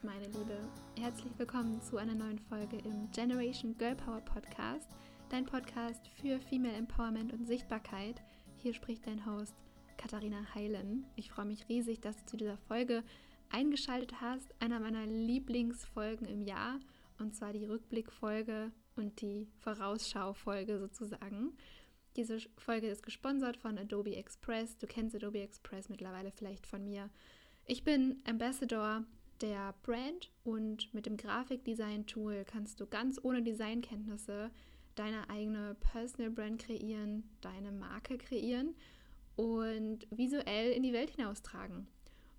Tag, meine Liebe. Herzlich willkommen zu einer neuen Folge im Generation Girl Power Podcast, dein Podcast für Female Empowerment und Sichtbarkeit. Hier spricht dein Host Katharina Heilen. Ich freue mich riesig, dass du zu dieser Folge eingeschaltet hast. Einer meiner Lieblingsfolgen im Jahr und zwar die Rückblickfolge und die Vorausschau-Folge sozusagen. Diese Folge ist gesponsert von Adobe Express. Du kennst Adobe Express mittlerweile vielleicht von mir. Ich bin Ambassador der Brand und mit dem Grafikdesign-Tool kannst du ganz ohne Designkenntnisse deine eigene Personal Brand kreieren, deine Marke kreieren und visuell in die Welt hinaustragen.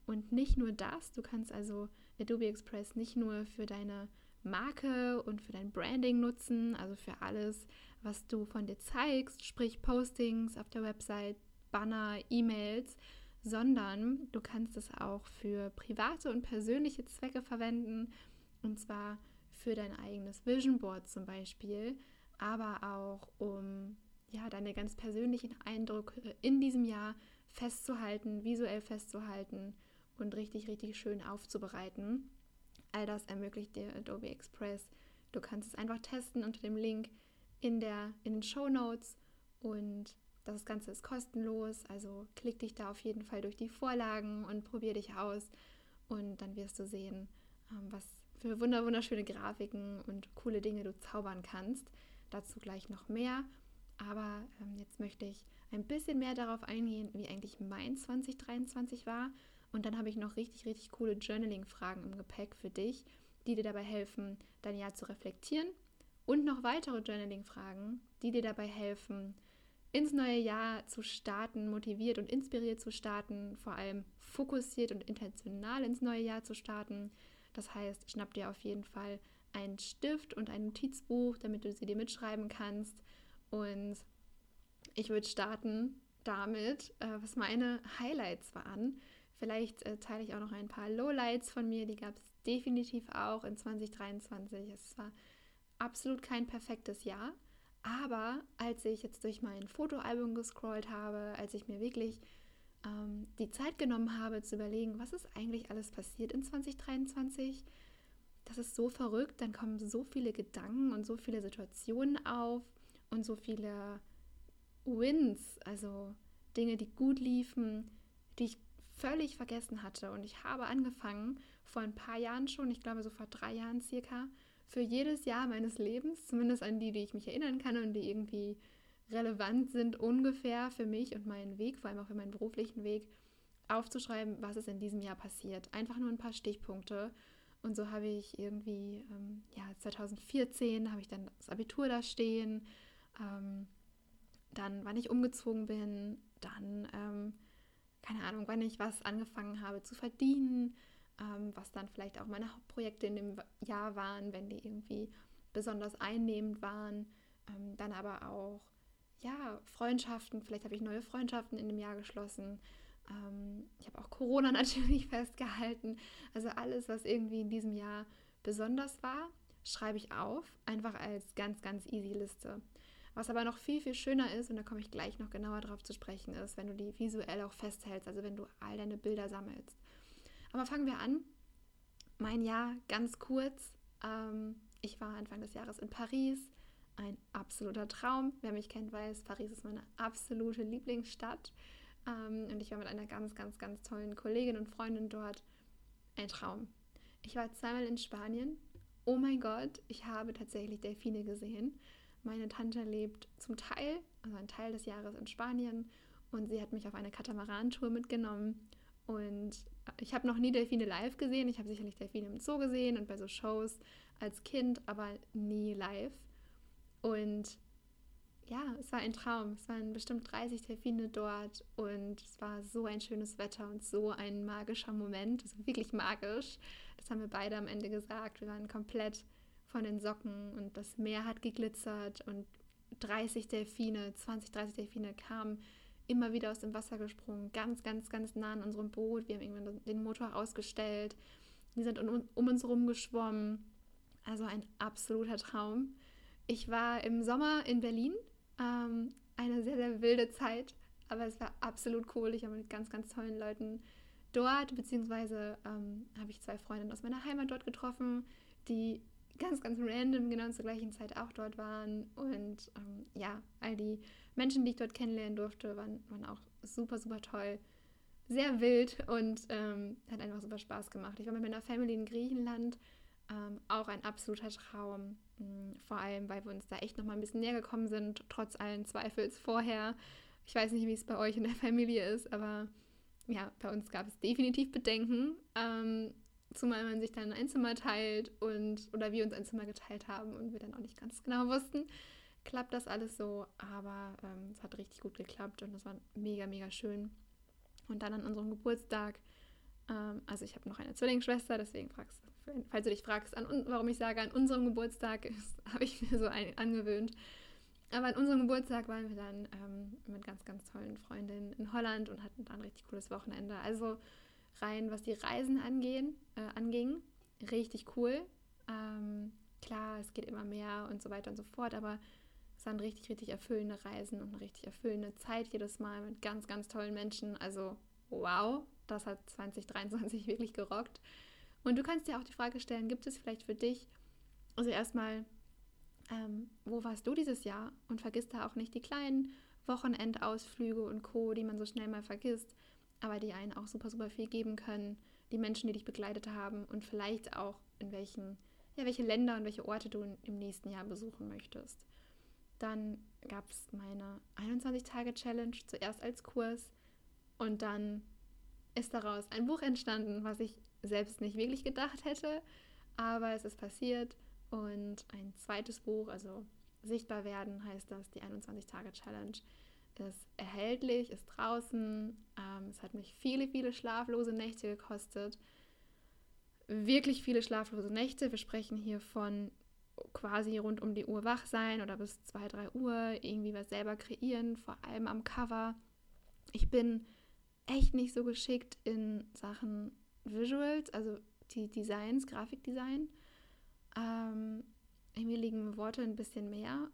Und nicht nur das, du kannst also Adobe Express nicht nur für deine Marke und für dein Branding nutzen, also für alles, was du von dir zeigst, sprich Postings auf der Website, Banner, E-Mails, sondern du kannst es auch für private und persönliche Zwecke verwenden, und zwar für dein eigenes Vision Board zum Beispiel, aber auch um ja, deine ganz persönlichen Eindrücke in diesem Jahr festzuhalten, visuell festzuhalten und richtig, richtig schön aufzubereiten. All das ermöglicht dir Adobe Express. Du kannst es einfach testen unter dem Link in, der, in den Show Notes und das Ganze ist kostenlos, also klick dich da auf jeden Fall durch die Vorlagen und probier dich aus und dann wirst du sehen, ähm, was für wunderschöne Grafiken und coole Dinge du zaubern kannst. Dazu gleich noch mehr. Aber ähm, jetzt möchte ich ein bisschen mehr darauf eingehen, wie eigentlich mein 2023 war. Und dann habe ich noch richtig, richtig coole Journaling-Fragen im Gepäck für dich, die dir dabei helfen, dein Jahr zu reflektieren. Und noch weitere Journaling-Fragen, die dir dabei helfen, ins neue Jahr zu starten, motiviert und inspiriert zu starten, vor allem fokussiert und intentional ins neue Jahr zu starten. Das heißt, schnapp dir auf jeden Fall einen Stift und ein Notizbuch, damit du sie dir mitschreiben kannst. Und ich würde starten damit, äh, was meine Highlights waren. Vielleicht äh, teile ich auch noch ein paar Lowlights von mir, die gab es definitiv auch in 2023. Es war absolut kein perfektes Jahr. Aber als ich jetzt durch mein Fotoalbum gescrollt habe, als ich mir wirklich ähm, die Zeit genommen habe zu überlegen, was ist eigentlich alles passiert in 2023, das ist so verrückt, dann kommen so viele Gedanken und so viele Situationen auf und so viele Wins, also Dinge, die gut liefen, die ich völlig vergessen hatte. Und ich habe angefangen, vor ein paar Jahren schon, ich glaube so vor drei Jahren circa, für jedes Jahr meines Lebens, zumindest an die, die ich mich erinnern kann und die irgendwie relevant sind, ungefähr für mich und meinen Weg, vor allem auch für meinen beruflichen Weg, aufzuschreiben, was ist in diesem Jahr passiert. Einfach nur ein paar Stichpunkte. Und so habe ich irgendwie, ähm, ja, 2014 habe ich dann das Abitur da stehen, ähm, dann, wann ich umgezogen bin, dann, ähm, keine Ahnung, wann ich was angefangen habe zu verdienen, ähm, was dann vielleicht auch meine Hauptprojekte in dem Jahr waren, wenn die irgendwie besonders einnehmend waren. Ähm, dann aber auch, ja, Freundschaften, vielleicht habe ich neue Freundschaften in dem Jahr geschlossen. Ähm, ich habe auch Corona natürlich festgehalten. Also alles, was irgendwie in diesem Jahr besonders war, schreibe ich auf, einfach als ganz, ganz easy Liste. Was aber noch viel, viel schöner ist, und da komme ich gleich noch genauer drauf zu sprechen, ist, wenn du die visuell auch festhältst, also wenn du all deine Bilder sammelst. Aber fangen wir an. Mein Jahr ganz kurz. Ähm, ich war Anfang des Jahres in Paris. Ein absoluter Traum. Wer mich kennt, weiß, Paris ist meine absolute Lieblingsstadt. Ähm, und ich war mit einer ganz, ganz, ganz tollen Kollegin und Freundin dort. Ein Traum. Ich war zweimal in Spanien. Oh mein Gott, ich habe tatsächlich Delfine gesehen. Meine Tante lebt zum Teil, also ein Teil des Jahres in Spanien und sie hat mich auf eine Katamarantour mitgenommen und ich habe noch nie Delfine live gesehen. Ich habe sicherlich Delfine im Zoo gesehen und bei so Shows als Kind, aber nie live. Und ja, es war ein Traum. Es waren bestimmt 30 Delfine dort und es war so ein schönes Wetter und so ein magischer Moment. Also wirklich magisch. Das haben wir beide am Ende gesagt. Wir waren komplett von den Socken und das Meer hat geglitzert und 30 Delfine, 20, 30 Delfine kamen immer wieder aus dem Wasser gesprungen, ganz, ganz, ganz nah an unserem Boot. Wir haben irgendwann den Motor ausgestellt. Die sind um, um uns herum geschwommen. Also ein absoluter Traum. Ich war im Sommer in Berlin. Ähm, eine sehr, sehr wilde Zeit, aber es war absolut cool. Ich habe mit ganz, ganz tollen Leuten dort, beziehungsweise ähm, habe ich zwei Freundinnen aus meiner Heimat dort getroffen, die ganz, ganz random genau zur gleichen Zeit auch dort waren. Und ähm, ja, all die Menschen, die ich dort kennenlernen durfte, waren, waren auch super, super toll. Sehr wild und ähm, hat einfach super Spaß gemacht. Ich war mit meiner Family in Griechenland. Ähm, auch ein absoluter Traum. Mm, vor allem, weil wir uns da echt nochmal ein bisschen näher gekommen sind, trotz allen Zweifels vorher. Ich weiß nicht, wie es bei euch in der Familie ist, aber ja, bei uns gab es definitiv Bedenken. Ähm, zumal man sich dann ein Zimmer teilt und oder wir uns ein Zimmer geteilt haben und wir dann auch nicht ganz genau wussten, klappt das alles so. Aber ähm, es hat richtig gut geklappt und es war mega, mega schön. Und dann an unserem Geburtstag, ähm, also ich habe noch eine Zwillingsschwester, deswegen fragst falls du dich fragst, an, warum ich sage, an unserem Geburtstag, habe ich mir so ein, angewöhnt. Aber an unserem Geburtstag waren wir dann ähm, mit ganz, ganz tollen Freundinnen in Holland und hatten dann ein richtig cooles Wochenende. Also rein, was die Reisen angehen, äh, anging, richtig cool. Ähm, klar, es geht immer mehr und so weiter und so fort, aber es waren richtig, richtig erfüllende Reisen und eine richtig erfüllende Zeit jedes Mal mit ganz, ganz tollen Menschen. Also wow, das hat 2023 wirklich gerockt. Und du kannst dir auch die Frage stellen, gibt es vielleicht für dich, also erstmal, ähm, wo warst du dieses Jahr? Und vergiss da auch nicht die kleinen Wochenendausflüge und Co., die man so schnell mal vergisst, aber die einen auch super, super viel geben können. Die Menschen, die dich begleitet haben und vielleicht auch in welchen, ja, welche Länder und welche Orte du im nächsten Jahr besuchen möchtest. Dann gab es meine 21-Tage-Challenge zuerst als Kurs und dann ist daraus ein Buch entstanden, was ich selbst nicht wirklich gedacht hätte, aber es ist passiert und ein zweites Buch, also Sichtbar werden heißt das, die 21-Tage-Challenge, ist erhältlich, ist draußen. Ähm, es hat mich viele, viele schlaflose Nächte gekostet. Wirklich viele schlaflose Nächte. Wir sprechen hier von quasi rund um die Uhr wach sein oder bis 2, 3 Uhr, irgendwie was selber kreieren, vor allem am Cover. Ich bin echt nicht so geschickt in Sachen Visuals, also die Designs, Grafikdesign. Ähm, mir liegen Worte ein bisschen mehr.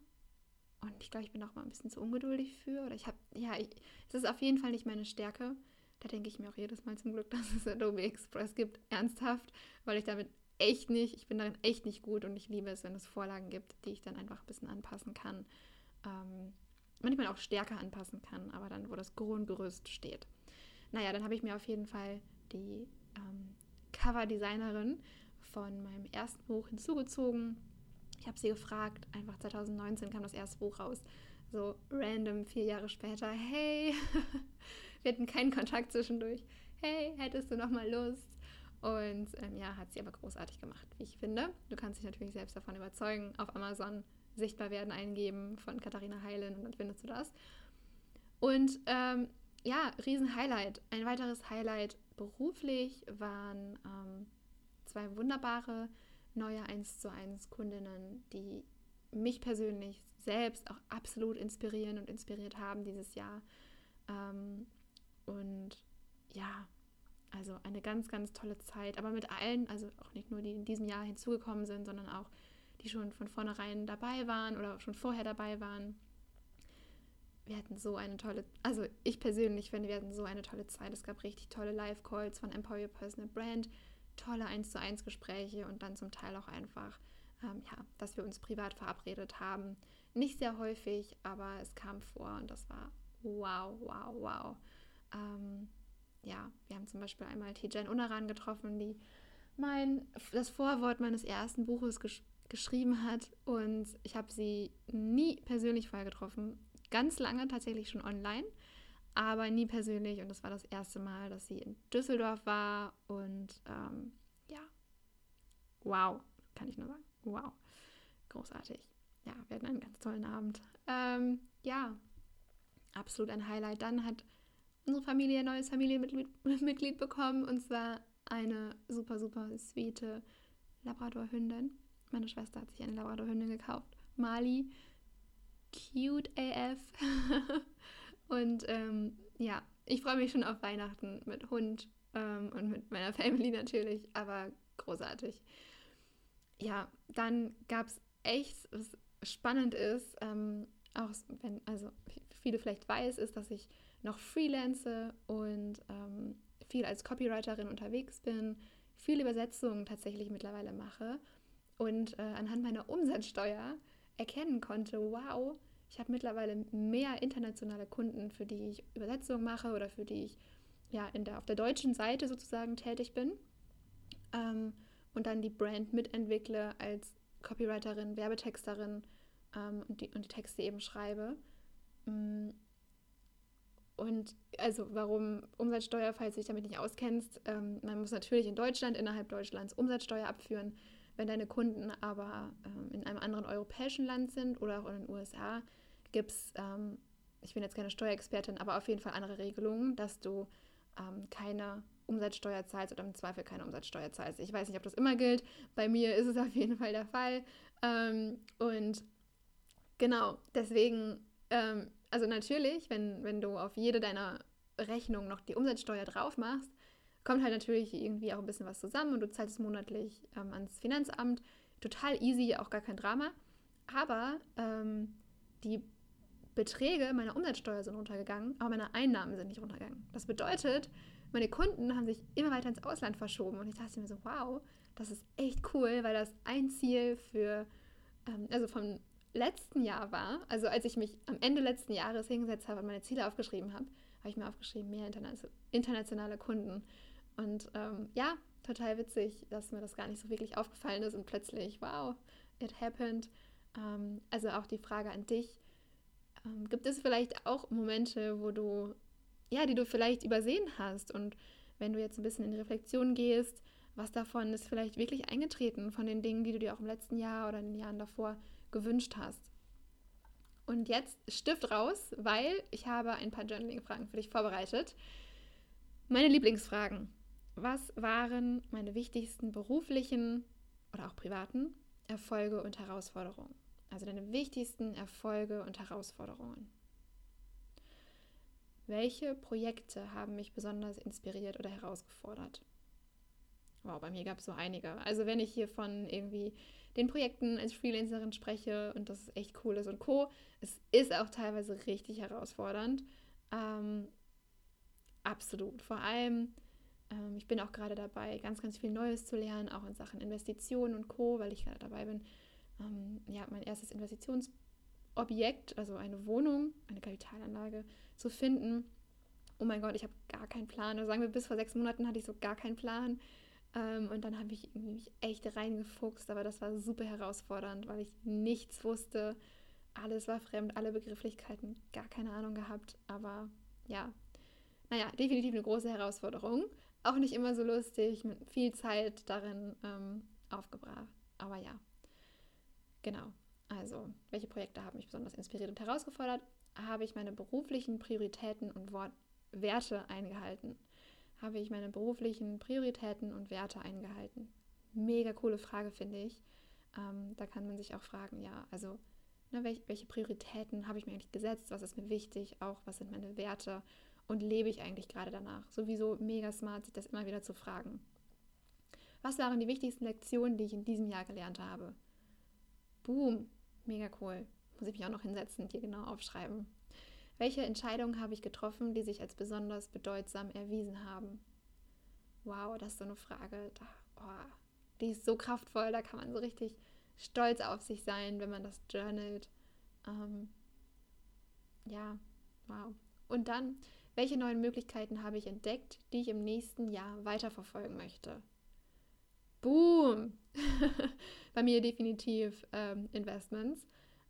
Und ich glaube, ich bin auch mal ein bisschen zu ungeduldig für. Oder ich habe, ja, es ist auf jeden Fall nicht meine Stärke. Da denke ich mir auch jedes Mal zum Glück, dass es Adobe Express gibt. Ernsthaft, weil ich damit echt nicht, ich bin darin echt nicht gut und ich liebe es, wenn es Vorlagen gibt, die ich dann einfach ein bisschen anpassen kann. Ähm, manchmal auch stärker anpassen kann, aber dann, wo das Grundgerüst steht. Naja, dann habe ich mir auf jeden Fall die ähm, Coverdesignerin von meinem ersten Buch hinzugezogen. Ich habe sie gefragt, einfach 2019 kam das erste Buch raus, so random vier Jahre später, hey, wir hatten keinen Kontakt zwischendurch, hey, hättest du noch mal Lust? Und ähm, ja, hat sie aber großartig gemacht, wie ich finde. Du kannst dich natürlich selbst davon überzeugen. Auf Amazon sichtbar werden eingeben von Katharina Heilen und dann findest du das. Und ähm, ja, Riesen-Highlight. Ein weiteres Highlight beruflich waren ähm, zwei wunderbare neue 1 zu 1 Kundinnen, die mich persönlich selbst auch absolut inspirieren und inspiriert haben dieses Jahr. Ähm, und ja, also eine ganz, ganz tolle Zeit, aber mit allen, also auch nicht nur die in diesem Jahr hinzugekommen sind, sondern auch die schon von vornherein dabei waren oder schon vorher dabei waren wir hatten so eine tolle, also ich persönlich finde, wir hatten so eine tolle Zeit. Es gab richtig tolle Live-Calls von Empower Your Personal Brand, tolle 1 zu 1 Gespräche und dann zum Teil auch einfach, ähm, ja, dass wir uns privat verabredet haben. Nicht sehr häufig, aber es kam vor und das war wow, wow, wow. Ähm, ja, wir haben zum Beispiel einmal Tijan Unaran getroffen, die mein, das Vorwort meines ersten Buches gesch geschrieben hat und ich habe sie nie persönlich vorher getroffen ganz lange tatsächlich schon online, aber nie persönlich. Und das war das erste Mal, dass sie in Düsseldorf war. Und ähm, ja, wow, kann ich nur sagen. Wow, großartig. Ja, wir hatten einen ganz tollen Abend. Ähm, ja, absolut ein Highlight. Dann hat unsere Familie ein neues Familienmitglied bekommen und zwar eine super, super sweete Labradorhündin. Meine Schwester hat sich eine Labradorhündin gekauft, Mali cute AF. und ähm, ja, ich freue mich schon auf Weihnachten mit Hund ähm, und mit meiner Family natürlich, aber großartig. Ja, dann gab es echt, was spannend ist, ähm, auch wenn, also viele vielleicht weiß, ist, dass ich noch freelance und ähm, viel als Copywriterin unterwegs bin, viele Übersetzungen tatsächlich mittlerweile mache und äh, anhand meiner Umsatzsteuer erkennen konnte, wow, ich habe mittlerweile mehr internationale Kunden, für die ich Übersetzungen mache oder für die ich ja in der, auf der deutschen Seite sozusagen tätig bin. Ähm, und dann die Brand mitentwickle als Copywriterin, Werbetexterin ähm, und, die, und die Texte eben schreibe. Mm. Und also warum Umsatzsteuer, falls du dich damit nicht auskennst, ähm, man muss natürlich in Deutschland, innerhalb Deutschlands Umsatzsteuer abführen. Wenn deine Kunden aber ähm, in einem anderen europäischen Land sind oder auch in den USA, gibt es, ähm, ich bin jetzt keine Steuerexpertin, aber auf jeden Fall andere Regelungen, dass du ähm, keine Umsatzsteuer zahlst oder im Zweifel keine Umsatzsteuer zahlst. Ich weiß nicht, ob das immer gilt. Bei mir ist es auf jeden Fall der Fall. Ähm, und genau, deswegen, ähm, also natürlich, wenn, wenn du auf jede deiner Rechnungen noch die Umsatzsteuer drauf machst, kommt halt natürlich irgendwie auch ein bisschen was zusammen und du zahlst es monatlich ähm, ans Finanzamt. Total easy, auch gar kein Drama. Aber ähm, die Beträge meiner Umsatzsteuer sind runtergegangen, aber meine Einnahmen sind nicht runtergegangen. Das bedeutet, meine Kunden haben sich immer weiter ins Ausland verschoben und ich dachte mir so, wow, das ist echt cool, weil das ein Ziel für, ähm, also vom letzten Jahr war, also als ich mich am Ende letzten Jahres hingesetzt habe und meine Ziele aufgeschrieben habe, habe ich mir aufgeschrieben, mehr internationale Kunden. Und ähm, ja, total witzig, dass mir das gar nicht so wirklich aufgefallen ist und plötzlich, wow, it happened. Ähm, also auch die Frage an dich, ähm, gibt es vielleicht auch Momente, wo du, ja, die du vielleicht übersehen hast und wenn du jetzt ein bisschen in die Reflexion gehst, was davon ist vielleicht wirklich eingetreten von den Dingen, die du dir auch im letzten Jahr oder in den Jahren davor gewünscht hast. Und jetzt Stift raus, weil ich habe ein paar Journaling-Fragen für dich vorbereitet. Meine Lieblingsfragen was waren meine wichtigsten beruflichen oder auch privaten Erfolge und Herausforderungen? Also deine wichtigsten Erfolge und Herausforderungen. Welche Projekte haben mich besonders inspiriert oder herausgefordert? Wow, bei mir gab es so einige. Also wenn ich hier von irgendwie den Projekten als Freelancerin spreche und das echt cool ist und co, es ist auch teilweise richtig herausfordernd. Ähm, absolut. Vor allem ähm, ich bin auch gerade dabei, ganz, ganz viel Neues zu lernen, auch in Sachen Investitionen und Co., weil ich gerade dabei bin, ähm, ja, mein erstes Investitionsobjekt, also eine Wohnung, eine Kapitalanlage zu finden. Oh mein Gott, ich habe gar keinen Plan. Also sagen wir, bis vor sechs Monaten hatte ich so gar keinen Plan. Ähm, und dann habe ich mich echt reingefuchst, aber das war super herausfordernd, weil ich nichts wusste. Alles war fremd, alle Begrifflichkeiten, gar keine Ahnung gehabt. Aber ja, naja, definitiv eine große Herausforderung auch nicht immer so lustig, mit viel Zeit darin ähm, aufgebracht. Aber ja, genau. Also, welche Projekte haben mich besonders inspiriert und herausgefordert? Habe ich meine beruflichen Prioritäten und Wort Werte eingehalten? Habe ich meine beruflichen Prioritäten und Werte eingehalten? Mega coole Frage, finde ich. Ähm, da kann man sich auch fragen, ja, also ne, welche, welche Prioritäten habe ich mir eigentlich gesetzt? Was ist mir wichtig? Auch was sind meine Werte? Und lebe ich eigentlich gerade danach? Sowieso mega smart, sich das immer wieder zu fragen. Was waren die wichtigsten Lektionen, die ich in diesem Jahr gelernt habe? Boom, mega cool. Muss ich mich auch noch hinsetzen und hier genau aufschreiben. Welche Entscheidungen habe ich getroffen, die sich als besonders bedeutsam erwiesen haben? Wow, das ist so eine Frage. Da, oh, die ist so kraftvoll, da kann man so richtig stolz auf sich sein, wenn man das journalt. Ähm, ja, wow. Und dann, welche neuen Möglichkeiten habe ich entdeckt, die ich im nächsten Jahr weiterverfolgen möchte? Boom! Bei mir definitiv ähm, Investments,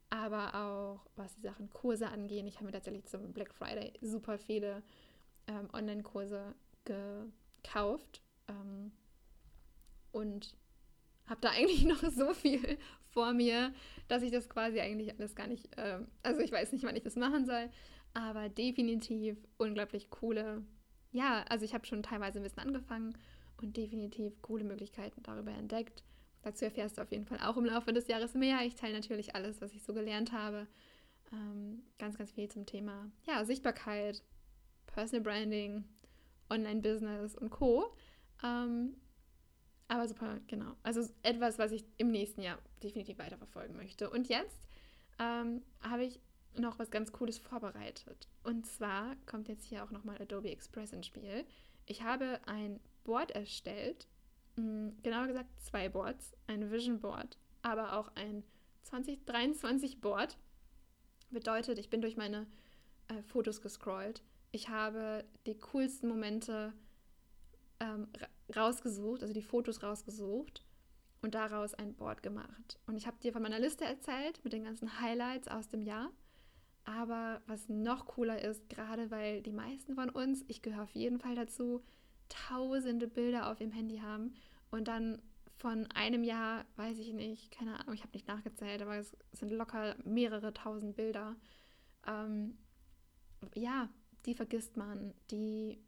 aber auch was die Sachen Kurse angehen. Ich habe mir tatsächlich zum Black Friday super viele ähm, Online-Kurse gekauft ähm, und habe da eigentlich noch so viel vor mir, dass ich das quasi eigentlich alles gar nicht, ähm, also ich weiß nicht, wann ich das machen soll, aber definitiv unglaublich coole, ja, also ich habe schon teilweise ein bisschen angefangen und definitiv coole Möglichkeiten darüber entdeckt. Dazu erfährst du auf jeden Fall auch im Laufe des Jahres mehr. Ich teile natürlich alles, was ich so gelernt habe. Ähm, ganz, ganz viel zum Thema ja, Sichtbarkeit, Personal Branding, Online-Business und Co. Ähm, aber super, genau. Also etwas, was ich im nächsten Jahr definitiv weiterverfolgen möchte. Und jetzt ähm, habe ich noch was ganz Cooles vorbereitet. Und zwar kommt jetzt hier auch nochmal Adobe Express ins Spiel. Ich habe ein Board erstellt, hm, genauer gesagt zwei Boards, ein Vision Board, aber auch ein 2023 Board. Bedeutet, ich bin durch meine äh, Fotos gescrollt. Ich habe die coolsten Momente ähm, rausgesucht, also die Fotos rausgesucht und daraus ein Board gemacht. Und ich habe dir von meiner Liste erzählt mit den ganzen Highlights aus dem Jahr. Aber was noch cooler ist, gerade weil die meisten von uns, ich gehöre auf jeden Fall dazu, tausende Bilder auf ihrem Handy haben und dann von einem Jahr, weiß ich nicht, keine Ahnung, ich habe nicht nachgezählt, aber es sind locker mehrere tausend Bilder. Ähm, ja, die vergisst man. Die,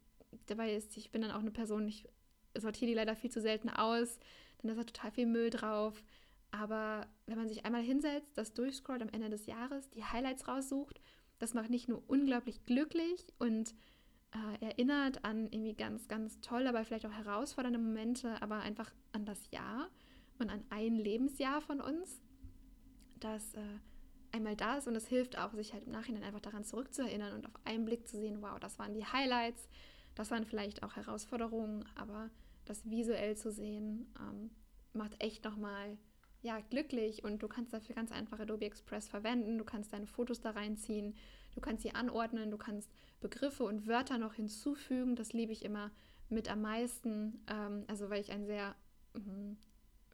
dabei ist, ich bin dann auch eine Person, ich sortiere die leider viel zu selten aus, dann ist da total viel Müll drauf. Aber wenn man sich einmal hinsetzt, das durchscrollt am Ende des Jahres, die Highlights raussucht, das macht nicht nur unglaublich glücklich und äh, erinnert an irgendwie ganz, ganz tolle, aber vielleicht auch herausfordernde Momente, aber einfach an das Jahr und an ein Lebensjahr von uns, das äh, einmal da ist. Und es hilft auch, sich halt im Nachhinein einfach daran zurückzuerinnern und auf einen Blick zu sehen, wow, das waren die Highlights, das waren vielleicht auch Herausforderungen, aber das visuell zu sehen, ähm, macht echt nochmal ja, glücklich. Und du kannst dafür ganz einfach Adobe Express verwenden, du kannst deine Fotos da reinziehen, du kannst sie anordnen, du kannst Begriffe und Wörter noch hinzufügen, das liebe ich immer mit am meisten, ähm, also weil ich ein sehr, ähm,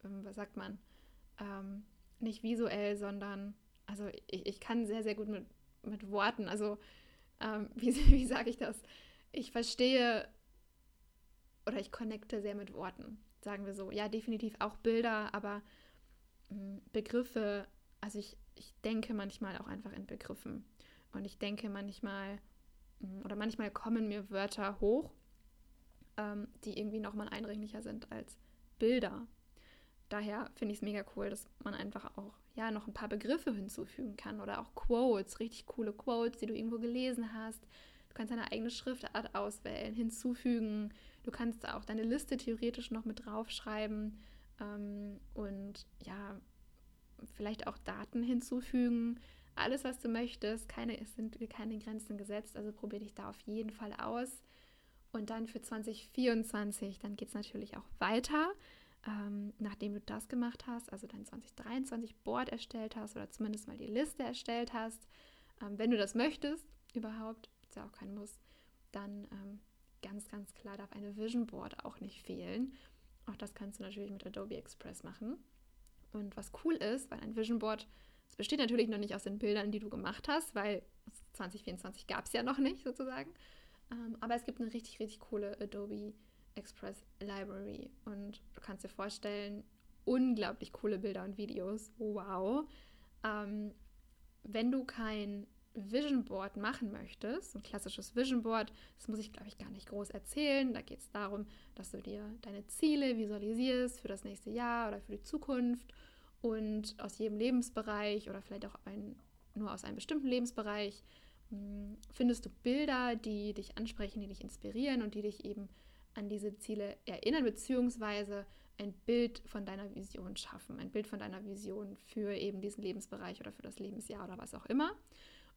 was sagt man, ähm, nicht visuell, sondern, also ich, ich kann sehr, sehr gut mit, mit Worten, also ähm, wie, wie sage ich das? Ich verstehe oder ich connecte sehr mit Worten, sagen wir so. Ja, definitiv auch Bilder, aber Begriffe, also ich, ich denke manchmal auch einfach in Begriffen. Und ich denke manchmal, hm, oder manchmal kommen mir Wörter hoch, ähm, die irgendwie nochmal eindringlicher sind als Bilder. Daher finde ich es mega cool, dass man einfach auch ja noch ein paar Begriffe hinzufügen kann oder auch Quotes, richtig coole Quotes, die du irgendwo gelesen hast. Du kannst deine eigene Schriftart auswählen, hinzufügen. Du kannst auch deine Liste theoretisch noch mit draufschreiben ähm, und ja, vielleicht auch Daten hinzufügen. Alles, was du möchtest. Keine, es sind keine Grenzen gesetzt, also probiere dich da auf jeden Fall aus. Und dann für 2024, dann geht es natürlich auch weiter. Ähm, nachdem du das gemacht hast, also dein 2023 Board erstellt hast oder zumindest mal die Liste erstellt hast, ähm, wenn du das möchtest, überhaupt, ist ja auch kein Muss, dann ähm, ganz, ganz klar darf eine Vision Board auch nicht fehlen. Auch das kannst du natürlich mit Adobe Express machen. Und was cool ist, weil ein Vision Board, es besteht natürlich noch nicht aus den Bildern, die du gemacht hast, weil 2024 gab es ja noch nicht sozusagen. Ähm, aber es gibt eine richtig, richtig coole Adobe Express Library. Und du kannst dir vorstellen, unglaublich coole Bilder und Videos. Wow. Ähm, wenn du kein Vision Board machen möchtest, ein klassisches Vision Board, das muss ich, glaube ich, gar nicht groß erzählen. Da geht es darum, dass du dir deine Ziele visualisierst für das nächste Jahr oder für die Zukunft und aus jedem Lebensbereich oder vielleicht auch ein, nur aus einem bestimmten Lebensbereich hm, findest du Bilder, die dich ansprechen, die dich inspirieren und die dich eben an diese Ziele erinnern, beziehungsweise ein Bild von deiner Vision schaffen, ein Bild von deiner Vision für eben diesen Lebensbereich oder für das Lebensjahr oder was auch immer.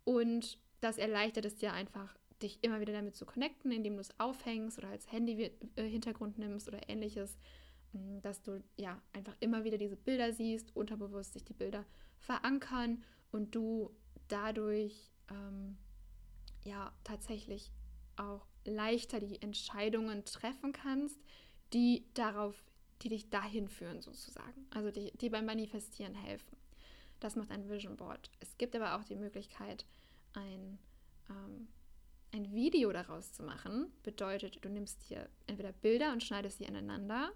Und das erleichtert es dir einfach, dich immer wieder damit zu connecten, indem du es aufhängst oder als Handy-Hintergrund nimmst oder ähnliches, mm, dass du ja einfach immer wieder diese Bilder siehst, unterbewusst sich die Bilder verankern und du dadurch ähm, ja tatsächlich auch leichter die Entscheidungen treffen kannst, die darauf, die dich dahin führen sozusagen, also die, die beim Manifestieren helfen. Das macht ein Vision Board. Es gibt aber auch die Möglichkeit, ein, ähm, ein Video daraus zu machen. Bedeutet, du nimmst hier entweder Bilder und schneidest sie aneinander,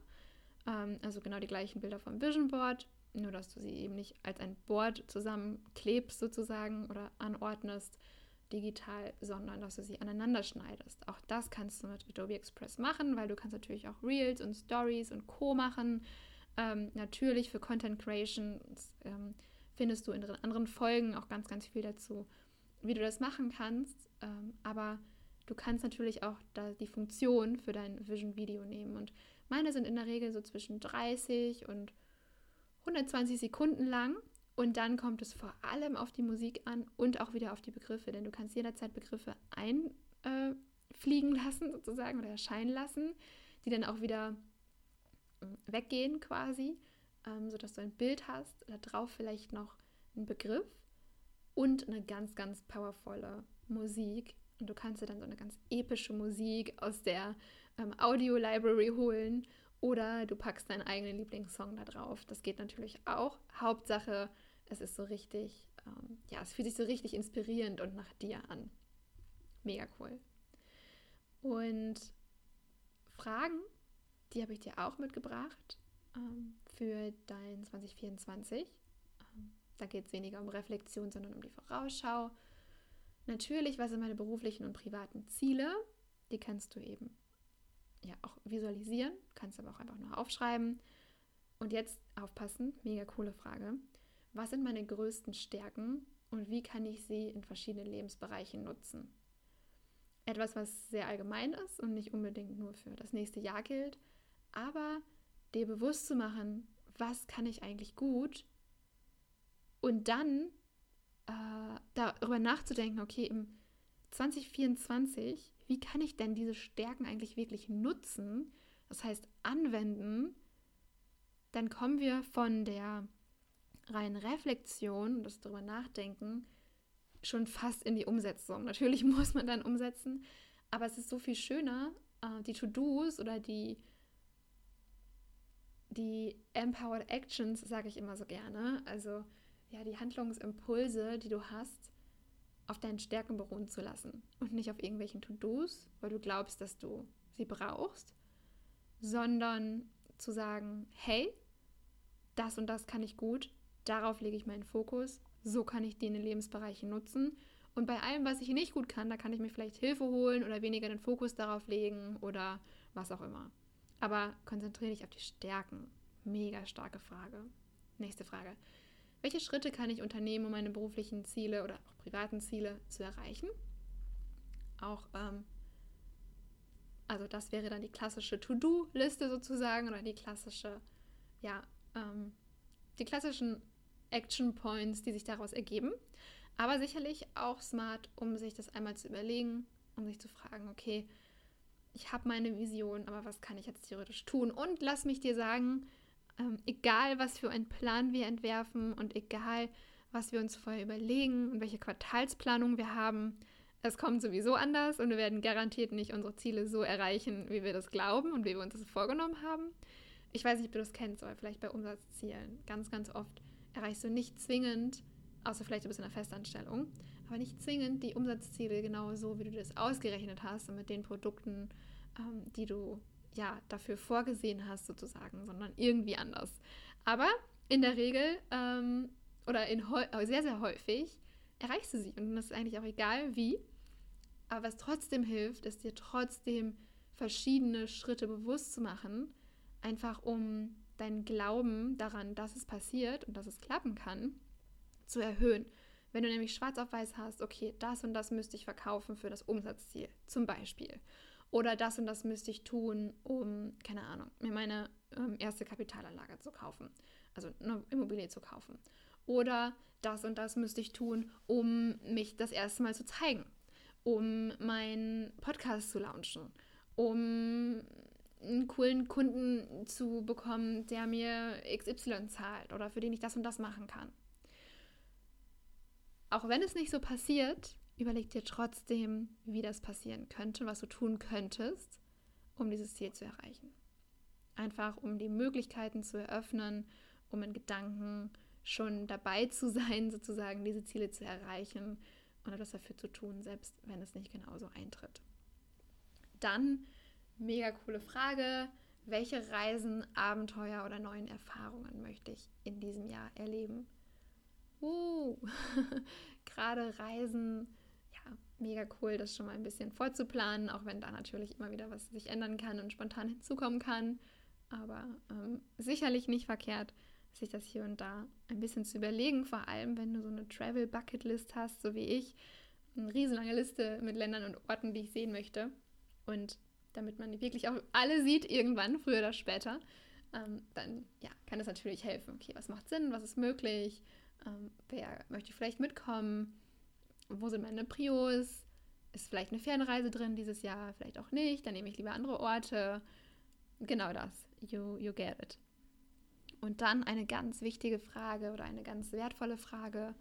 ähm, also genau die gleichen Bilder vom Vision Board, nur dass du sie eben nicht als ein Board zusammenklebst sozusagen oder anordnest digital, sondern dass du sie aneinander schneidest. Auch das kannst du mit Adobe Express machen, weil du kannst natürlich auch Reels und Stories und Co. machen. Ähm, natürlich für Content Creation ähm, findest du in anderen Folgen auch ganz, ganz viel dazu wie du das machen kannst. Ähm, aber du kannst natürlich auch da die Funktion für dein Vision-Video nehmen. Und meine sind in der Regel so zwischen 30 und 120 Sekunden lang. Und dann kommt es vor allem auf die Musik an und auch wieder auf die Begriffe, denn du kannst jederzeit Begriffe einfliegen äh, lassen sozusagen oder erscheinen lassen, die dann auch wieder hm, weggehen quasi, ähm, sodass du ein Bild hast, da drauf vielleicht noch ein Begriff und eine ganz, ganz powervolle Musik. Und du kannst dir dann so eine ganz epische Musik aus der ähm, Audio-Library holen oder du packst deinen eigenen Lieblingssong da drauf. Das geht natürlich auch. Hauptsache, es ist so richtig, ähm, ja, es fühlt sich so richtig inspirierend und nach dir an. Mega cool. Und Fragen, die habe ich dir auch mitgebracht ähm, für dein 2024. Ähm, da geht es weniger um Reflexion, sondern um die Vorausschau. Natürlich, was sind meine beruflichen und privaten Ziele? Die kannst du eben ja auch visualisieren, kannst aber auch einfach nur aufschreiben. Und jetzt aufpassen, mega coole Frage. Was sind meine größten Stärken und wie kann ich sie in verschiedenen Lebensbereichen nutzen? Etwas, was sehr allgemein ist und nicht unbedingt nur für das nächste Jahr gilt, aber dir bewusst zu machen, was kann ich eigentlich gut und dann äh, darüber nachzudenken, okay, im 2024, wie kann ich denn diese Stärken eigentlich wirklich nutzen? Das heißt, anwenden. Dann kommen wir von der reinen Reflexion, das darüber nachdenken, schon fast in die Umsetzung. Natürlich muss man dann umsetzen, aber es ist so viel schöner, äh, die To-Dos oder die, die Empowered Actions, sage ich immer so gerne, also ja, die Handlungsimpulse, die du hast, auf deinen Stärken beruhen zu lassen und nicht auf irgendwelchen To-Dos, weil du glaubst, dass du sie brauchst, sondern zu sagen, hey, das und das kann ich gut, darauf lege ich meinen Fokus, so kann ich die in den Lebensbereichen nutzen. Und bei allem, was ich nicht gut kann, da kann ich mir vielleicht Hilfe holen oder weniger den Fokus darauf legen oder was auch immer. Aber konzentriere dich auf die Stärken. Mega starke Frage. Nächste Frage. Welche Schritte kann ich unternehmen, um meine beruflichen Ziele oder auch privaten Ziele zu erreichen? Auch, ähm, also das wäre dann die klassische To-Do-Liste sozusagen oder die klassische, ja, ähm, die klassischen Action Points, die sich daraus ergeben. Aber sicherlich auch smart, um sich das einmal zu überlegen, um sich zu fragen, okay, ich habe meine Vision, aber was kann ich jetzt theoretisch tun? Und lass mich dir sagen, ähm, egal was für einen Plan wir entwerfen und egal was wir uns vorher überlegen und welche Quartalsplanung wir haben, es kommt sowieso anders und wir werden garantiert nicht unsere Ziele so erreichen, wie wir das glauben und wie wir uns das vorgenommen haben. Ich weiß nicht, ob du das kennst, aber vielleicht bei Umsatzzielen. Ganz, ganz oft erreichst du nicht zwingend, außer vielleicht ein bisschen eine Festanstellung, aber nicht zwingend die Umsatzziele genau so, wie du das ausgerechnet hast und mit den Produkten, ähm, die du ja, dafür vorgesehen hast, sozusagen, sondern irgendwie anders. Aber in der Regel ähm, oder in sehr, sehr häufig erreichst du sie. Und das ist eigentlich auch egal wie. Aber was trotzdem hilft, ist dir trotzdem verschiedene Schritte bewusst zu machen, einfach um deinen Glauben daran, dass es passiert und dass es klappen kann, zu erhöhen. Wenn du nämlich schwarz auf weiß hast, okay, das und das müsste ich verkaufen für das Umsatzziel, zum Beispiel. Oder das und das müsste ich tun, um, keine Ahnung, mir meine ähm, erste Kapitalanlage zu kaufen. Also eine Immobilie zu kaufen. Oder das und das müsste ich tun, um mich das erste Mal zu zeigen. Um meinen Podcast zu launchen. Um einen coolen Kunden zu bekommen, der mir XY zahlt oder für den ich das und das machen kann. Auch wenn es nicht so passiert, überleg dir trotzdem, wie das passieren könnte, was du tun könntest, um dieses Ziel zu erreichen. Einfach um die Möglichkeiten zu eröffnen, um in Gedanken schon dabei zu sein, sozusagen diese Ziele zu erreichen und etwas dafür zu tun, selbst wenn es nicht genauso eintritt. Dann, mega coole Frage, welche Reisen, Abenteuer oder neuen Erfahrungen möchte ich in diesem Jahr erleben? Uh, gerade Reisen mega cool, das schon mal ein bisschen vorzuplanen, auch wenn da natürlich immer wieder was sich ändern kann und spontan hinzukommen kann. Aber ähm, sicherlich nicht verkehrt, sich das hier und da ein bisschen zu überlegen, vor allem wenn du so eine Travel Bucket List hast, so wie ich, eine riesenlange Liste mit Ländern und Orten, die ich sehen möchte. Und damit man wirklich auch alle sieht, irgendwann, früher oder später, ähm, dann ja, kann es natürlich helfen. Okay, was macht Sinn, was ist möglich, Ähm, wer möchte vielleicht mitkommen? Wo sind meine Prios? Ist vielleicht eine Fernreise drin dieses Jahr? Vielleicht auch nicht. Dann nehme ich lieber andere Orte. Genau das. You, you get it. Und dann eine ganz wichtige Frage oder eine ganz wertvolle Frage.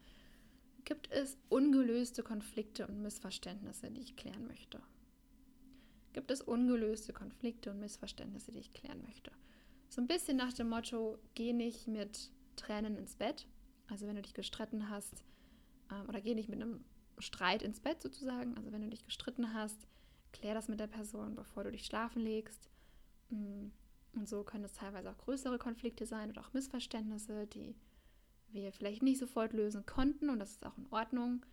Gibt es ungelöste Konflikte und Missverständnisse, die ich klären möchte? Gibt es ungelöste Konflikte und Missverständnisse, die ich klären möchte? So ein bisschen nach dem Motto, geh nicht mit Tränen ins Bett. Also wenn du dich gestritten hast, ähm, oder geh nicht mit einem Streit ins Bett sozusagen. Also wenn du dich gestritten hast, klär das mit der Person, bevor du dich schlafen legst. Mm, und so können es teilweise auch größere Konflikte sein oder auch Missverständnisse, die wir vielleicht nicht sofort lösen konnten und das ist auch in Ordnung.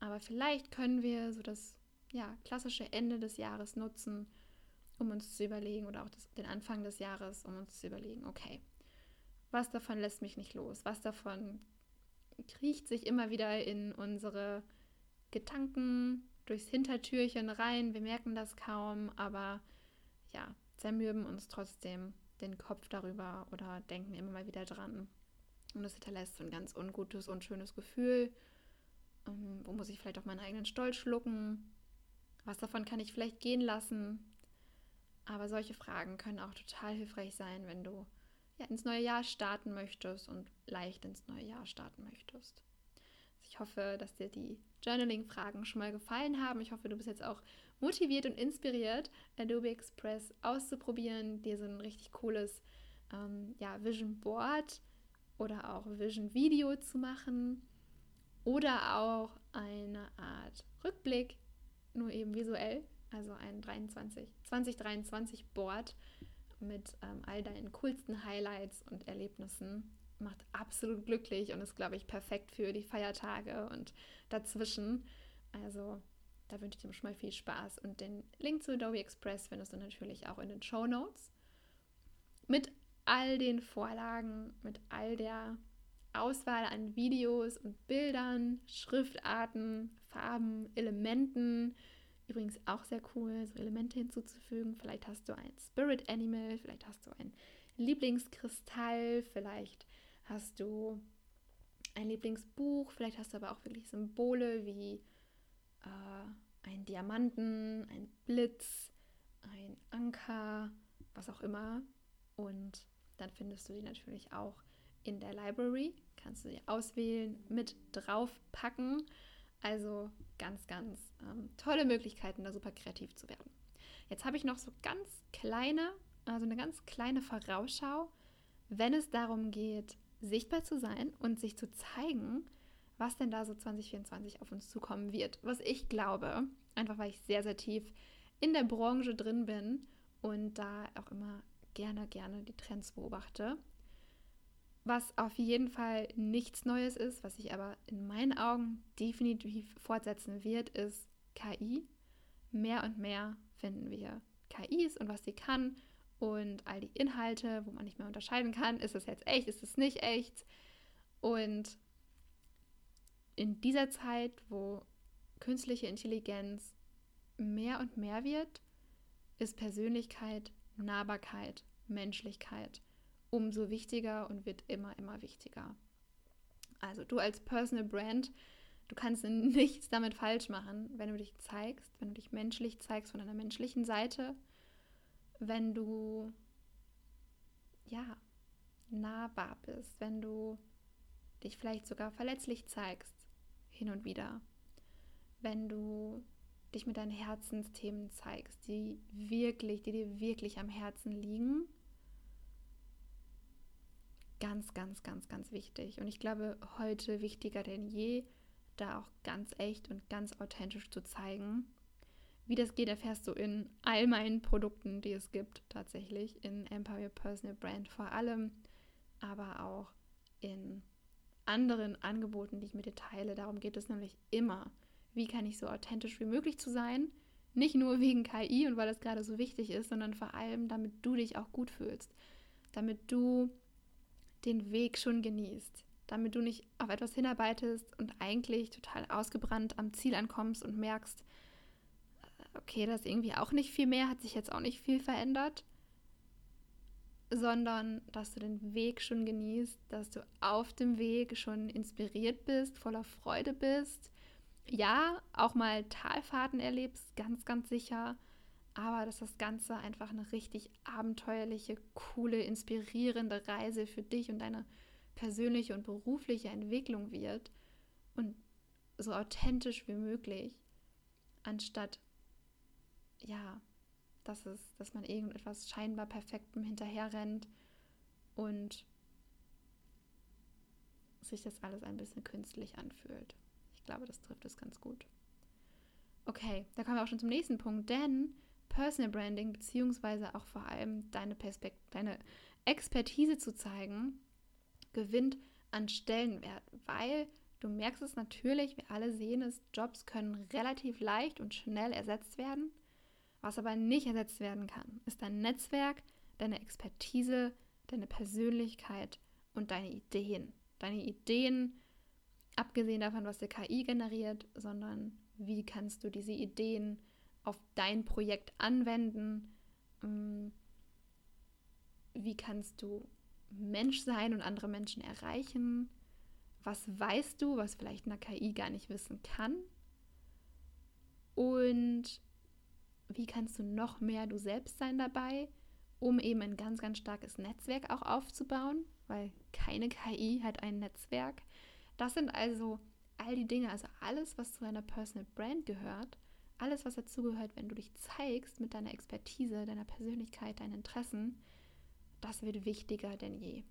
Aber vielleicht können wir so das ja, klassische Ende des Jahres nutzen, um uns zu überlegen oder auch das, den Anfang des Jahres, um uns zu überlegen, okay, was davon lässt mich nicht los? Was davon kriecht sich immer wieder in unsere Gedanken durchs Hintertürchen rein? Wir merken das kaum, aber ja, zermürben uns trotzdem den Kopf darüber oder denken immer mal wieder dran. Und das hinterlässt so ein ganz ungutes, unschönes Gefühl. Ähm, wo muss ich vielleicht auch meinen eigenen Stolz schlucken? Was davon kann ich vielleicht gehen lassen? Aber solche Fragen können auch total hilfreich sein, wenn du ja, ins neue Jahr starten möchtest und leicht ins neue Jahr starten möchtest. Also ich hoffe, dass dir die Journaling-Fragen schon mal gefallen haben. Ich hoffe, du bist jetzt auch motiviert und inspiriert, Adobe Express auszuprobieren, dir so ein richtig cooles ähm, ja, Vision Board oder auch Vision Video zu machen oder auch eine Art Rückblick, nur eben visuell, also ein 23, 2023 Board mit ähm, all deinen coolsten Highlights und Erlebnissen. Macht absolut glücklich und ist, glaube ich, perfekt für die Feiertage und dazwischen. Also da wünsche ich dir schon mal viel Spaß. Und den Link zu Adobe Express findest du natürlich auch in den Show Notes. Mit all den Vorlagen, mit all der Auswahl an Videos und Bildern, Schriftarten, Farben, Elementen, Übrigens auch sehr cool, so Elemente hinzuzufügen. Vielleicht hast du ein Spirit Animal, vielleicht hast du ein Lieblingskristall, vielleicht hast du ein Lieblingsbuch, vielleicht hast du aber auch wirklich Symbole wie äh, ein Diamanten, ein Blitz, ein Anker, was auch immer. Und dann findest du die natürlich auch in der Library. Kannst du sie auswählen, mit draufpacken. Also ganz, ganz ähm, tolle Möglichkeiten, da super kreativ zu werden. Jetzt habe ich noch so ganz kleine, also eine ganz kleine Vorausschau, wenn es darum geht, sichtbar zu sein und sich zu zeigen, was denn da so 2024 auf uns zukommen wird. Was ich glaube, einfach weil ich sehr, sehr tief in der Branche drin bin und da auch immer gerne, gerne die Trends beobachte. Was auf jeden Fall nichts Neues ist, was sich aber in meinen Augen definitiv fortsetzen wird, ist KI. Mehr und mehr finden wir KIs und was sie kann und all die Inhalte, wo man nicht mehr unterscheiden kann, ist es jetzt echt, ist es nicht echt. Und in dieser Zeit, wo künstliche Intelligenz mehr und mehr wird, ist Persönlichkeit, Nahbarkeit, Menschlichkeit umso wichtiger und wird immer, immer wichtiger. Also du als Personal Brand, du kannst nichts damit falsch machen, wenn du dich zeigst, wenn du dich menschlich zeigst von einer menschlichen Seite, wenn du ja nahbar bist, wenn du dich vielleicht sogar verletzlich zeigst, hin und wieder, wenn du dich mit deinen Herzensthemen zeigst, die wirklich, die dir wirklich am Herzen liegen ganz, ganz, ganz, ganz wichtig. Und ich glaube, heute wichtiger denn je, da auch ganz echt und ganz authentisch zu zeigen. Wie das geht, erfährst du in all meinen Produkten, die es gibt, tatsächlich. In Empire Personal Brand vor allem, aber auch in anderen Angeboten, die ich mit dir teile. Darum geht es nämlich immer. Wie kann ich so authentisch wie möglich zu sein? Nicht nur wegen KI und weil das gerade so wichtig ist, sondern vor allem, damit du dich auch gut fühlst. Damit du den Weg schon genießt, damit du nicht auf etwas hinarbeitest und eigentlich total ausgebrannt am Ziel ankommst und merkst, äh, okay, das ist irgendwie auch nicht viel mehr, hat sich jetzt auch nicht viel verändert, sondern dass du den Weg schon genießt, dass du auf dem Weg schon inspiriert bist, voller Freude bist. Ja, auch mal Talfahrten erlebst, ganz, ganz sicher, aber dass das Ganze einfach eine richtig abenteuerliche, coole, inspirierende Reise für dich und deine persönliche und berufliche Entwicklung wird und so authentisch wie möglich, anstatt ja, dass es, dass man irgendetwas scheinbar Perfektem hinterherrennt und sich das alles ein bisschen künstlich anfühlt. Ich glaube, das trifft es ganz gut. Okay, da kommen wir auch schon zum nächsten Punkt, denn Personal Branding beziehungsweise auch vor allem deine Perspekt deine Expertise zu zeigen, gewinnt an Stellenwert, weil du merkst es natürlich, wir alle sehen es, Jobs können relativ leicht und schnell ersetzt werden. Was aber nicht ersetzt werden kann, ist dein Netzwerk, deine Expertise, deine Persönlichkeit und deine Ideen. Deine Ideen, abgesehen davon, was die KI generiert, sondern wie kannst du diese Ideen auf dein Projekt anwenden? Mm, wie kannst du Mensch sein und andere Menschen erreichen? Was weißt du, was vielleicht eine KI gar nicht wissen kann? Und wie kannst du noch mehr du selbst sein dabei, um eben ein ganz, ganz starkes Netzwerk auch aufzubauen, weil keine KI hat ein Netzwerk. Das sind also all die Dinge, also alles, was zu einer Personal Brand gehört, alles, was dazugehört, wenn du dich zeigst mit deiner Expertise, deiner Persönlichkeit, deinen Interessen, das wird wichtiger denn je.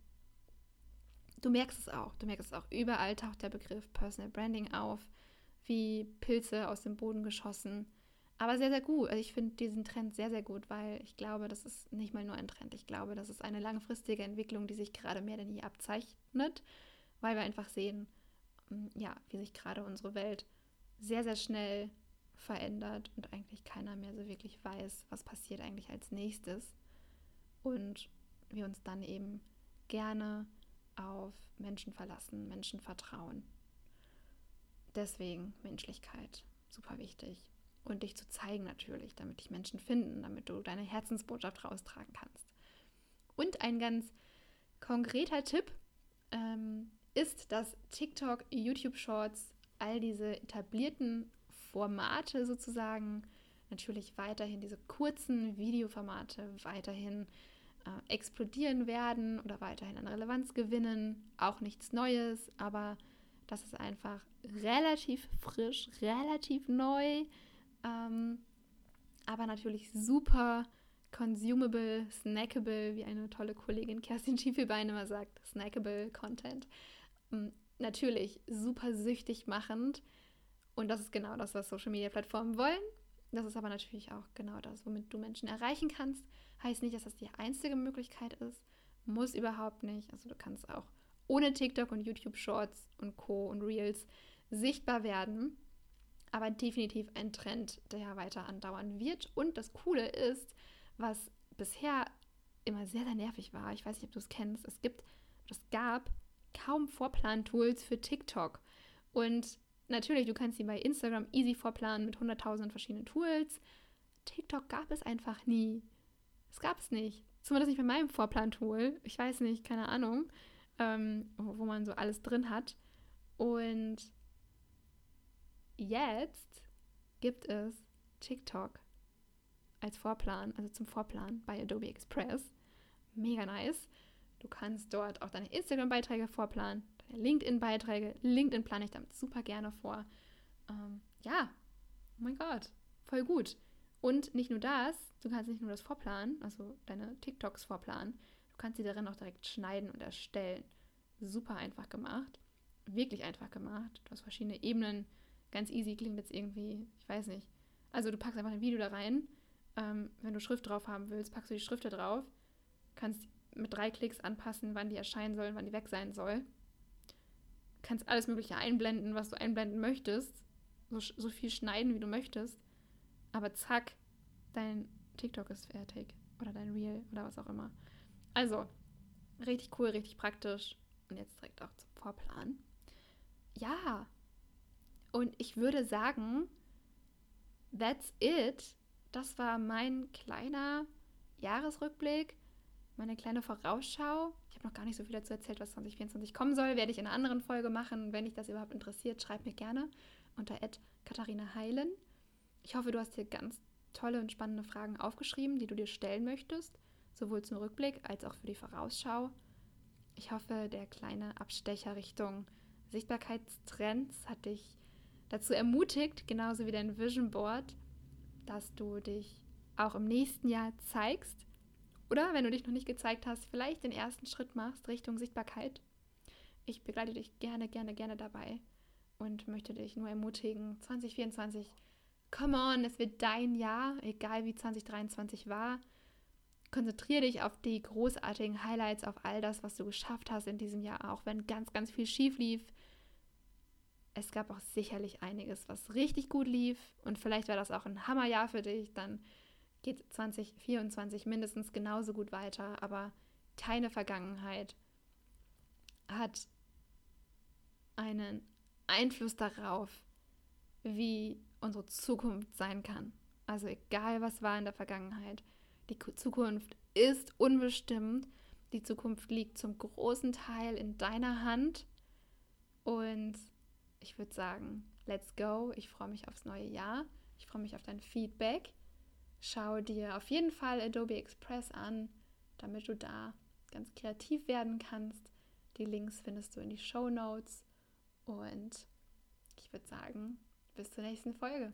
Du merkst es auch, du merkst es auch. Überall taucht der Begriff Personal Branding auf, wie Pilze aus dem Boden geschossen. Aber sehr, sehr gut. Also ich finde diesen Trend sehr, sehr gut, weil ich glaube, das ist nicht mal nur ein Trend. Ich glaube, das ist eine langfristige Entwicklung, die sich gerade mehr denn je abzeichnet, weil wir einfach sehen, mm, ja, wie sich gerade unsere Welt sehr, sehr schnell verändert und eigentlich keiner mehr so wirklich weiß, was passiert eigentlich als nächstes. Und wir uns dann eben gerne auf Menschen verlassen, Menschen vertrauen. Deswegen Menschlichkeit, super wichtig. Und dich zu zeigen natürlich, damit dich Menschen finden, damit du deine Herzensbotschaft raustragen kannst. Und ein ganz konkreter Tipp ähm, ist, dass TikTok, YouTube Shorts, all diese etablierten Formate sozusagen, natürlich weiterhin diese kurzen Videoformate weiterhin äh, explodieren werden oder weiterhin an Relevanz gewinnen. Auch nichts Neues, aber das ist einfach relativ frisch, relativ neu, ähm, aber natürlich super consumable, snackable, wie eine tolle Kollegin Kerstin Schiefelbein immer sagt, snackable Content. Ähm, natürlich super süchtig machend und das ist genau das, was Social Media Plattformen wollen. Das ist aber natürlich auch genau das, womit du Menschen erreichen kannst. Heißt nicht, dass das die einzige Möglichkeit ist. Muss überhaupt nicht. Also du kannst auch ohne TikTok und YouTube Shorts und Co. und Reels sichtbar werden. Aber definitiv ein Trend, der weiter andauern wird. Und das Coole ist, was bisher immer sehr, sehr nervig war, ich weiß nicht, ob du es kennst, es gibt, es gab kaum Vorplan-Tools für TikTok. Und natürlich, du kannst sie bei Instagram easy vorplanen mit hunderttausenden verschiedenen Tools. TikTok gab es einfach nie. Es gab es nicht. Zumindest nicht bei meinem Vorplan-Tool. Ich weiß nicht, keine Ahnung, ähm, wo, man so alles drin hat. Und jetzt gibt es TikTok als Vorplan, also zum Vorplan bei Adobe Express. Mega nice. Du kannst dort auch deine Instagram-Beiträge vorplanen, LinkedIn-Beiträge. LinkedIn plane ich damit super gerne vor. Ähm, ja, oh mein Gott, voll gut. Und nicht nur das, du kannst nicht nur das vorplanen, also deine TikToks vorplanen, du kannst sie darin auch direkt schneiden und erstellen. Super einfach gemacht. Wirklich einfach gemacht. Du hast verschiedene Ebenen. Ganz easy klingt jetzt irgendwie, ich weiß nicht. Also du packst einfach ein Video da rein. Ähm, wenn du Schrift drauf haben willst, packst du die Schrift da drauf. Kannst mit drei Klicks anpassen, wann die erscheinen sollen, wann die weg sein soll kannst alles Mögliche einblenden, was du einblenden möchtest. So, so viel schneiden, wie du möchtest. Aber zack, dein TikTok ist fertig. Oder dein Reel oder was auch immer. Also, richtig cool, richtig praktisch. Und jetzt direkt auch zum Vorplan. Ja. Und ich würde sagen, that's it. Das war mein kleiner Jahresrückblick. meine kleine Vorausschau. Ich habe noch gar nicht so viel dazu erzählt, was 2024 kommen soll. Werde ich in einer anderen Folge machen. Wenn dich das überhaupt interessiert, schreib mir gerne unter Katharina Heilen. Ich hoffe, du hast hier ganz tolle und spannende Fragen aufgeschrieben, die du dir stellen möchtest, sowohl zum Rückblick als auch für die Vorausschau. Ich hoffe, der kleine Abstecher Richtung Sichtbarkeitstrends hat dich dazu ermutigt, genauso wie dein Vision Board, dass du dich auch im nächsten Jahr zeigst oder wenn du dich noch nicht gezeigt hast, vielleicht den ersten Schritt machst Richtung Sichtbarkeit. Ich begleite dich gerne, gerne, gerne dabei und möchte dich nur ermutigen, 2024, come on, es wird dein Jahr, egal wie 2023 war. Konzentriere dich auf die großartigen Highlights, auf all das, was du geschafft hast in diesem Jahr, auch wenn ganz, ganz viel schief lief. Es gab auch sicherlich einiges, was richtig gut lief und vielleicht war das auch ein Hammerjahr für dich, dann geht 2024 mindestens genauso gut weiter, aber keine Vergangenheit hat einen Einfluss darauf, wie unsere Zukunft sein kann. Also egal, was war in der Vergangenheit, die Zukunft ist unbestimmt. Die Zukunft liegt zum großen Teil in deiner Hand. Und ich würde sagen, let's go. Ich freue mich aufs neue Jahr. Ich freue mich auf dein Feedback. Schau dir auf jeden Fall Adobe Express an, damit du da ganz kreativ werden kannst. Die Links findest du in die Show Notes. Und ich würde sagen, bis zur nächsten Folge.